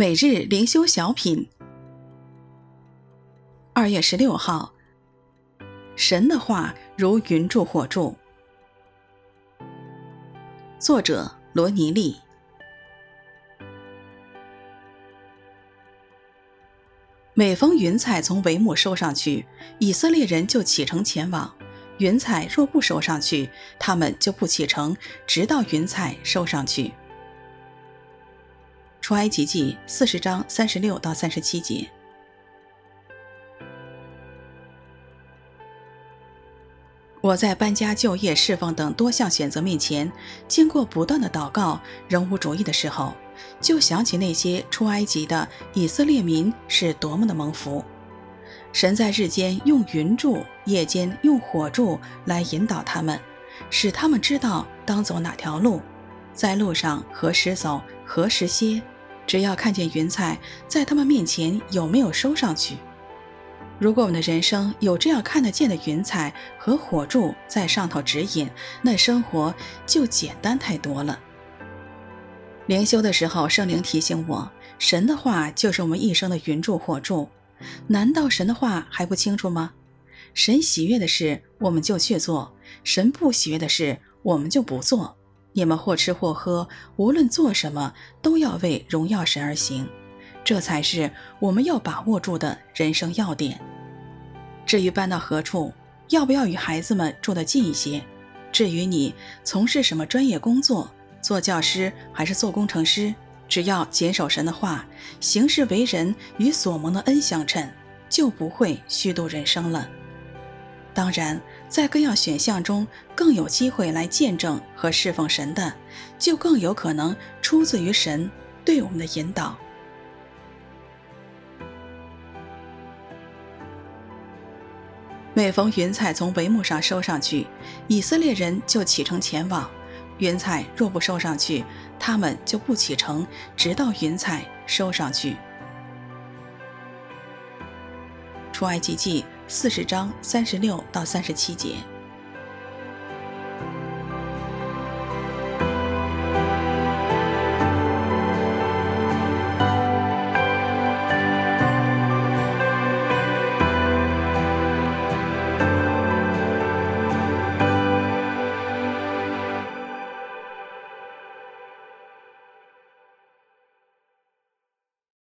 每日灵修小品，二月十六号，神的话如云柱火柱。作者罗尼利。每逢云彩从帷幕收上去，以色列人就启程前往；云彩若不收上去，他们就不启程，直到云彩收上去。出埃及记四十章三十六到三十七节。我在搬家、就业、侍奉等多项选择面前，经过不断的祷告，仍无主意的时候，就想起那些出埃及的以色列民是多么的蒙福。神在日间用云柱，夜间用火柱来引导他们，使他们知道当走哪条路，在路上何时走，何时歇。只要看见云彩在他们面前有没有收上去，如果我们的人生有这样看得见的云彩和火柱在上头指引，那生活就简单太多了。灵修的时候，圣灵提醒我，神的话就是我们一生的云柱火柱。难道神的话还不清楚吗？神喜悦的事，我们就去做；神不喜悦的事，我们就不做。你们或吃或喝，无论做什么，都要为荣耀神而行，这才是我们要把握住的人生要点。至于搬到何处，要不要与孩子们住得近一些？至于你从事什么专业工作，做教师还是做工程师，只要谨守神的话，行事为人与所蒙的恩相称，就不会虚度人生了。当然，在各样选项中，更有机会来见证和侍奉神的，就更有可能出自于神对我们的引导。每逢云彩从帷幕上收上去，以色列人就启程前往；云彩若不收上去，他们就不启程，直到云彩收上去。出埃及记四十章三十六到三十七节。